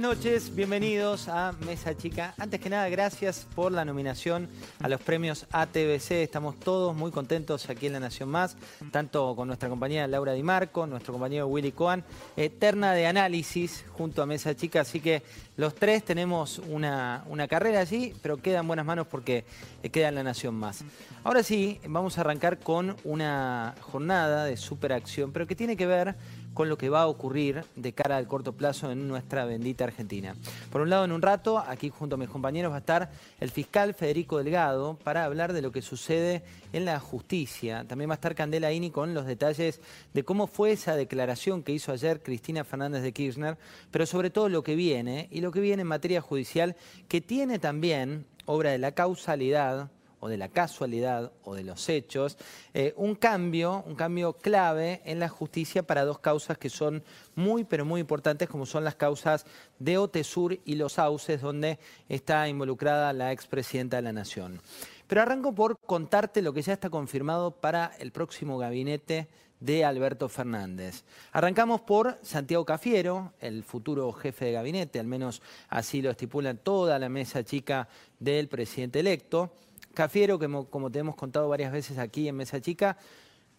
Buenas noches, bienvenidos a Mesa Chica. Antes que nada, gracias por la nominación a los premios ATBC. Estamos todos muy contentos aquí en La Nación Más, tanto con nuestra compañera Laura Di Marco, nuestro compañero Willy Coan, eterna de análisis junto a Mesa Chica. Así que los tres tenemos una, una carrera allí, pero queda en buenas manos porque queda en La Nación Más. Ahora sí, vamos a arrancar con una jornada de superacción, pero que tiene que ver con lo que va a ocurrir de cara al corto plazo en nuestra bendita Argentina. Por un lado, en un rato, aquí junto a mis compañeros va a estar el fiscal Federico Delgado para hablar de lo que sucede en la justicia. También va a estar Candela Ini con los detalles de cómo fue esa declaración que hizo ayer Cristina Fernández de Kirchner, pero sobre todo lo que viene, y lo que viene en materia judicial, que tiene también obra de la causalidad o de la casualidad o de los hechos, eh, un cambio, un cambio clave en la justicia para dos causas que son muy pero muy importantes, como son las causas de Otesur y los Sauces, donde está involucrada la expresidenta de la Nación. Pero arranco por contarte lo que ya está confirmado para el próximo gabinete de Alberto Fernández. Arrancamos por Santiago Cafiero, el futuro jefe de gabinete, al menos así lo estipula toda la mesa chica del presidente electo. Cafiero, que como te hemos contado varias veces aquí en Mesa Chica,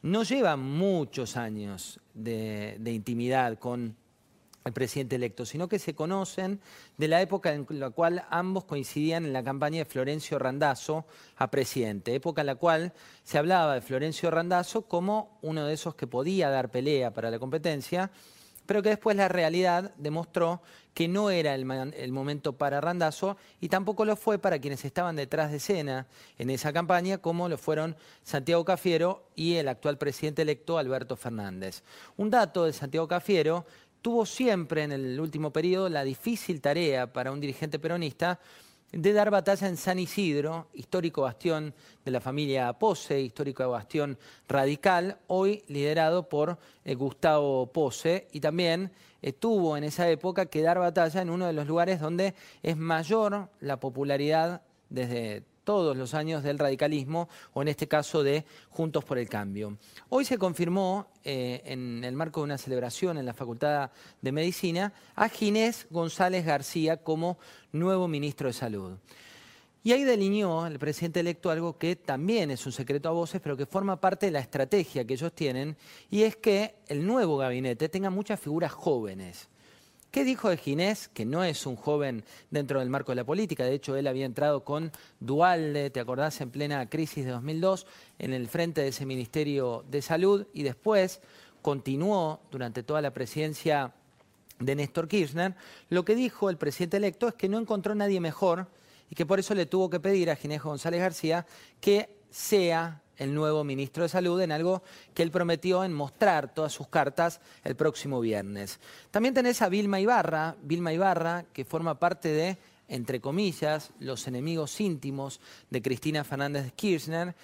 no lleva muchos años de, intimidad con el presidente electo, sino que se conocen de la época en la cual ambos coincidían en la campaña de Florencio Randazzo a presidente, época en la cual se hablaba de Florencio Randazzo como uno de esos que podía dar pelea para la competencia, pero que después la realidad demostró que no era el, momento para Randazo y tampoco lo fue para quienes estaban detrás de escena en esa campaña, como lo fueron Santiago Cafiero y el actual presidente electo Alberto Fernández. Un dato de Santiago Cafiero tuvo siempre en el último periodo la difícil tarea para un dirigente peronista de dar batalla en San Isidro, histórico bastión de la familia Pose, histórico bastión radical, hoy liderado por eh, Gustavo Pose, y también tuvo en esa época que dar batalla en uno de los lugares donde es mayor la popularidad desde todos los años del radicalismo, o en este caso de Juntos por el Cambio. Hoy se confirmó, eh, en el marco de una celebración en la Facultad de Medicina, a Ginés González García como nuevo ministro de Salud. Y ahí delineó el presidente electo algo que también es un secreto a voces, pero que forma parte de la estrategia que ellos tienen, y es que el nuevo gabinete tenga muchas figuras jóvenes. ¿Qué dijo de Ginés? Que no es un joven dentro del marco de la política. De hecho, él había entrado con Dualde, ¿te acordás? En plena crisis de 2002, en el frente de ese Ministerio de Salud y después continuó durante toda la presidencia de Néstor Kirchner. Lo que dijo el presidente electo es que no encontró nadie mejor y que por eso le tuvo que pedir a Ginés González García que sea el nuevo ministro de Salud en algo que él prometió en mostrar todas sus cartas el próximo viernes. También tenés a Vilma Ibarra, Vilma Ibarra, que forma parte de, entre comillas, los enemigos íntimos de Cristina Fernández Kirchner.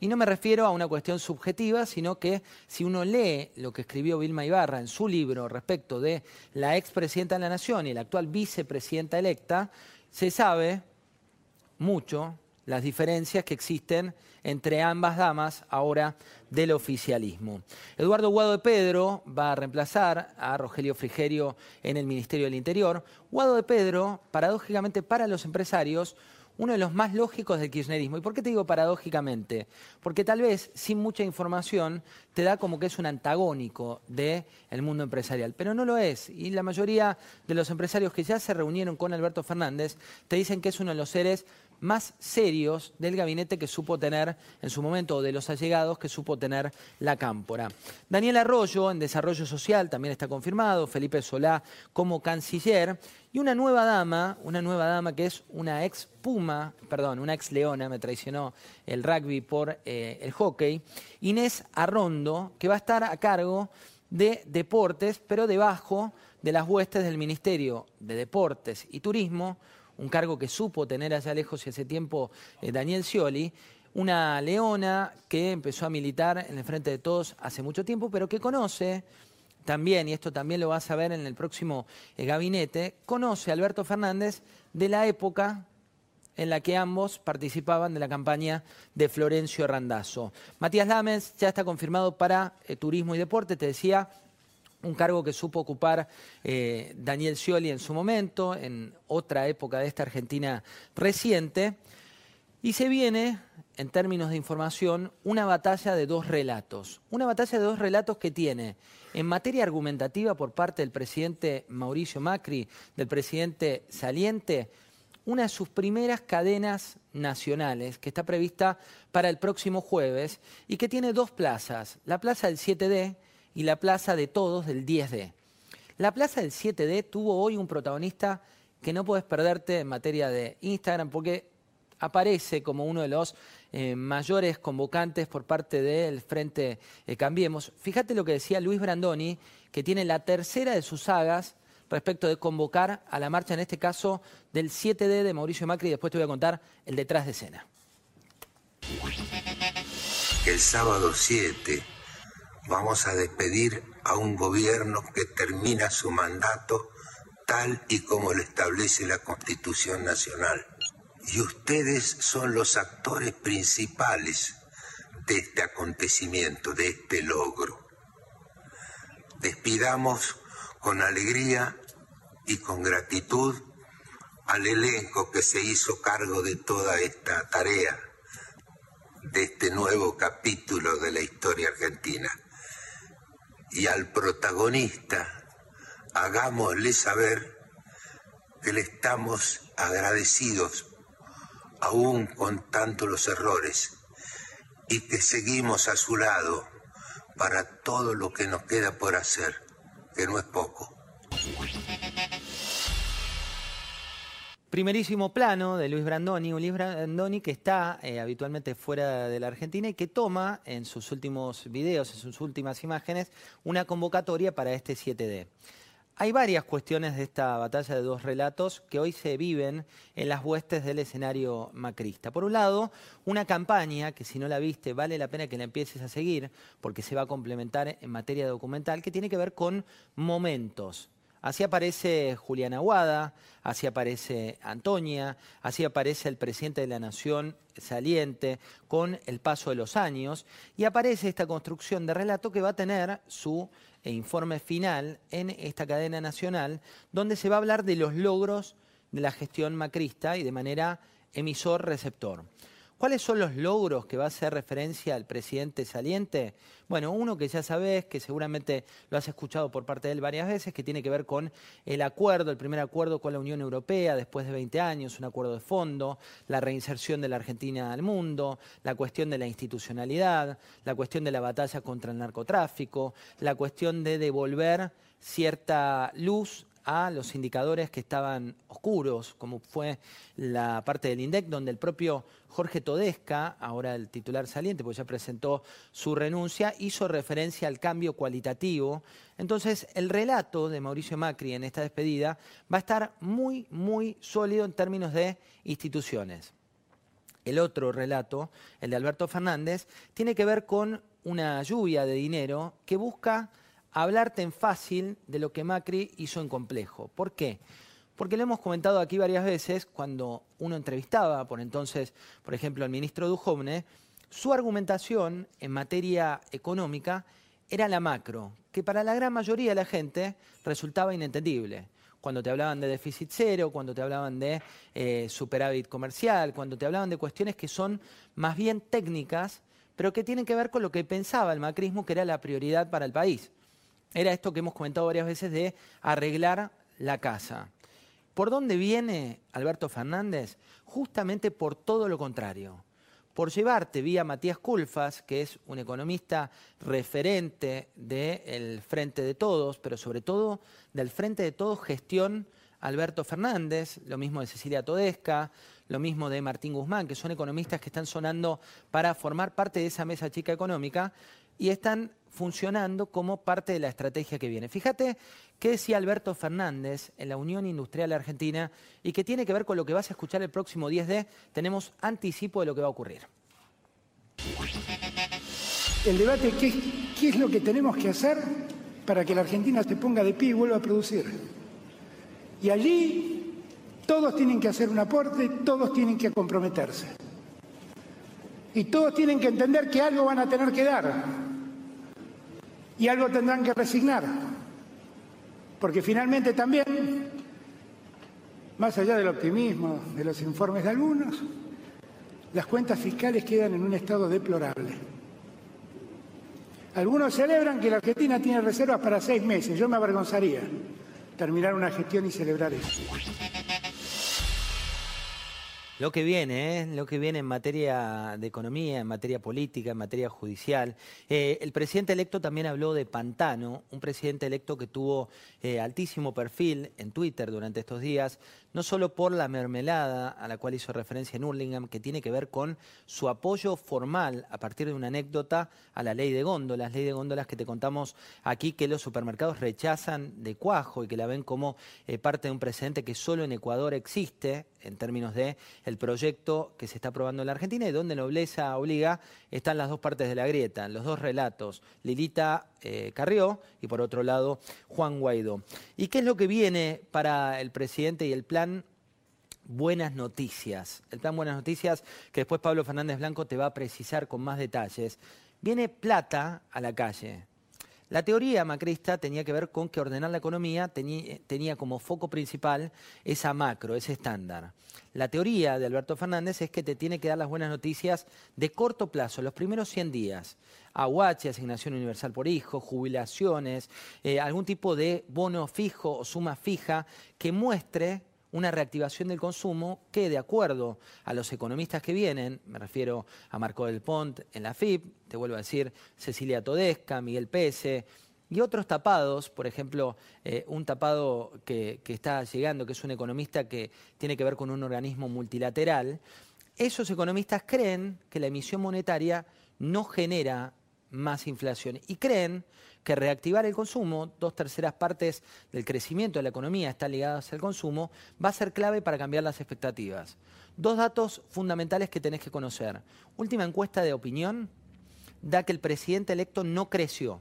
Y no me refiero a una cuestión subjetiva, sino que si uno lee lo que escribió Vilma Ibarra en su libro respecto de la expresidenta de la Nación y la actual vicepresidenta electa, se sabe mucho las diferencias que existen entre ambas damas ahora del oficialismo. Eduardo Guado de Pedro va a reemplazar a Rogelio Frigerio en el Ministerio del Interior. Guado de Pedro, paradójicamente para los empresarios, uno de los más lógicos del kirchnerismo. ¿Y por qué te digo paradójicamente? Porque tal vez sin mucha información te da como que es un antagónico del mundo empresarial, pero no lo es. Y la mayoría de los empresarios que ya se reunieron con Alberto Fernández te dicen que es uno de los seres más serios del gabinete que supo tener en su momento, de los allegados que supo tener la cámpora. Daniel Arroyo, en Desarrollo Social, también está confirmado, Felipe Solá como canciller, y una nueva dama, una nueva dama que es una ex Puma, perdón, una ex Leona, me traicionó el rugby por eh, el hockey, Inés Arrondo, que va a estar a cargo de deportes, pero debajo de las huestes del Ministerio de Deportes y Turismo, un cargo que supo tener allá lejos y hace tiempo eh, Daniel Scioli, una leona que empezó a militar en el Frente de Todos hace mucho tiempo, pero que conoce también, y esto también lo vas a ver en el próximo eh, gabinete, conoce a Alberto Fernández de la época en la que ambos participaban de la campaña de Florencio Randazzo. Matías Lames ya está confirmado para eh, Turismo y Deporte, te decía, un cargo que supo ocupar eh, Daniel Scioli en su momento, en otra época de esta Argentina reciente. Y se viene, en términos de información, una batalla de dos relatos. Una batalla de dos relatos que tiene, en materia argumentativa por parte del presidente Mauricio Macri, del presidente saliente, una de sus primeras cadenas nacionales que está prevista para el próximo jueves y que tiene dos plazas, la plaza del 7D y la plaza de todos del 10D. La plaza del 7D tuvo hoy un protagonista que no puedes perderte en materia de Instagram porque aparece como uno de los eh, mayores convocantes por parte del Frente eh, Cambiemos. Fíjate lo que decía Luis Brandoni, que tiene la tercera de sus sagas respecto de convocar a la marcha, en este caso del 7D de Mauricio Macri, y después te voy a contar el detrás de escena. El sábado 7 vamos a despedir a un gobierno que termina su mandato tal y como lo establece la Constitución Nacional. Y ustedes son los actores principales de este acontecimiento, de este logro. Despidamos con alegría y con gratitud al elenco que se hizo cargo de toda esta tarea, de este nuevo capítulo de la historia argentina y al protagonista hagámosle saber que le estamos agradecidos aún con tantos los errores y que seguimos a su lado para todo lo que nos queda por hacer, que no es poco. Primerísimo plano de Luis Brandoni, Luis Brandoni que está eh, habitualmente fuera de la Argentina y que toma en sus últimos videos, en sus últimas imágenes, una convocatoria para este 7D. Hay varias cuestiones de esta batalla de dos relatos que hoy se viven en las huestes del escenario macrista. Por un lado, una campaña que si no la viste vale la pena que la empieces a seguir porque se va a complementar en materia documental que tiene que ver con momentos Así aparece Julián Aguada, así aparece Antonia, así aparece el presidente de la Nación saliente con el paso de los años y aparece esta construcción de relato que va a tener su eh, informe final en esta cadena nacional donde se va a hablar de los logros de la gestión macrista y de manera emisor-receptor. ¿Cuáles son los logros que va a hacer referencia al presidente saliente? Bueno, uno que ya sabes, que seguramente lo has escuchado por parte de él varias veces, que tiene que ver con el acuerdo, el primer acuerdo con la Unión Europea después de 20 años, un acuerdo de fondo, la reinserción de la Argentina al mundo, la cuestión de la institucionalidad, la cuestión de la batalla contra el narcotráfico, la cuestión de devolver cierta luz a los indicadores que estaban oscuros, como fue la parte del INDEC, donde el propio Jorge Todesca, ahora el titular saliente, pues ya presentó su renuncia, hizo referencia al cambio cualitativo. Entonces, el relato de Mauricio Macri en esta despedida va a estar muy, muy sólido en términos de instituciones. El otro relato, el de Alberto Fernández, tiene que ver con una lluvia de dinero que busca hablarte en fácil de lo que Macri hizo en complejo. ¿Por qué? Porque lo hemos comentado aquí varias veces cuando uno entrevistaba, por entonces, por ejemplo, al ministro Duhovne, su argumentación en materia económica era la macro, que para la gran mayoría de la gente resultaba inentendible. Cuando te hablaban de déficit cero, cuando te hablaban de eh, superávit comercial, cuando te hablaban de cuestiones que son más bien técnicas, pero que tienen que ver con lo que pensaba el macrismo que era la prioridad para el país era esto que hemos comentado varias veces de arreglar la casa. ¿Por dónde viene Alberto Fernández? Justamente por todo lo contrario. Por llevarte vía Matías Culfas, que es un economista referente del Frente de Todos, pero sobre todo del Frente de Todos gestión Alberto Fernández, lo mismo de Cecilia Todesca, lo mismo de Martín Guzmán, que son economistas que están sonando para formar parte de esa mesa chica económica y están funcionando como parte de la estrategia que viene. Fíjate qué decía Alberto Fernández en la Unión Industrial Argentina y que tiene que ver con lo que vas a escuchar el próximo 10D. Tenemos anticipo de lo que va a ocurrir. El debate, ¿qué, qué es lo que tenemos que hacer? para que la Argentina se ponga de pie y vuelva a producir. Y allí todos tienen que hacer un aporte, todos tienen que comprometerse. Y todos tienen que entender que algo van a tener que dar y algo tendrán que resignar. Porque finalmente también, más allá del optimismo de los informes de algunos, las cuentas fiscales quedan en un estado deplorable. Algunos celebran que la Argentina tiene reservas para seis meses. Yo me avergonzaría terminar una gestión y celebrar eso. Lo que viene, ¿eh? lo que viene en materia de economía, en materia política, en materia judicial. Eh, el presidente electo también habló de Pantano, un presidente electo que tuvo eh, altísimo perfil en Twitter durante estos días, no solo por la mermelada a la cual hizo referencia en Hurlingham, que tiene que ver con su apoyo formal a partir de una anécdota a la ley de góndolas, ley de góndolas que te contamos aquí que los supermercados rechazan de cuajo y que la ven como parte de un precedente que solo en Ecuador existe en términos de el proyecto que se está aprobando en la Argentina y donde nobleza obliga están las dos partes de la grieta, los dos relatos, Lilita eh, Carrió y por otro lado Juan Guaidó. ¿Y qué es lo que viene para el presidente y el plan? Buenas noticias. El plan Buenas Noticias que después Pablo Fernández Blanco te va a precisar con más detalles. Viene plata a la calle. La teoría macrista tenía que ver con que ordenar la economía tenía, como foco principal esa macro, ese estándar. La teoría de Alberto Fernández es que te tiene que dar las buenas noticias de corto plazo, los primeros 100 días. Aguache, asignación universal por hijo, jubilaciones, eh, algún tipo de bono fijo o suma fija que muestre una reactivación del consumo que, de acuerdo a los economistas que vienen, me refiero a Marco del Pont en la FIP, te vuelvo a decir Cecilia Todesca, Miguel Pese, y otros tapados, por ejemplo, eh, un tapado que, que está llegando, que es un economista que tiene que ver con un organismo multilateral, esos economistas creen que la emisión monetaria no genera más inflación y creen que reactivar el consumo, dos terceras partes del crecimiento de la economía están ligadas al consumo, va a ser clave para cambiar las expectativas. Dos datos fundamentales que tenés que conocer. Última encuesta de opinión da que el presidente electo no creció.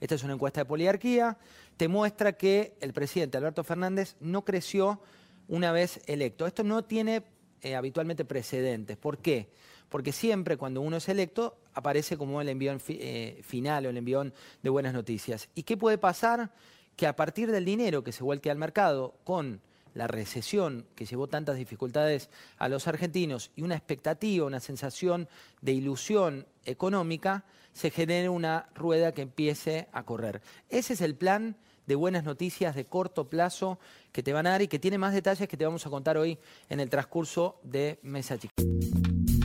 Esta es una encuesta de poliarquía, te muestra que el presidente Alberto Fernández no creció una vez electo. Esto no tiene eh, habitualmente precedentes. ¿Por qué? Porque siempre cuando uno es electo aparece como el envión eh, final o el envión de buenas noticias. ¿Y qué puede pasar? Que a partir del dinero que se vuelque al mercado con la recesión que llevó tantas dificultades a los argentinos y una expectativa, una sensación de ilusión económica, se genere una rueda que empiece a correr. Ese es el plan de buenas noticias de corto plazo que te van a dar y que tiene más detalles que te vamos a contar hoy en el transcurso de Mesa Chica.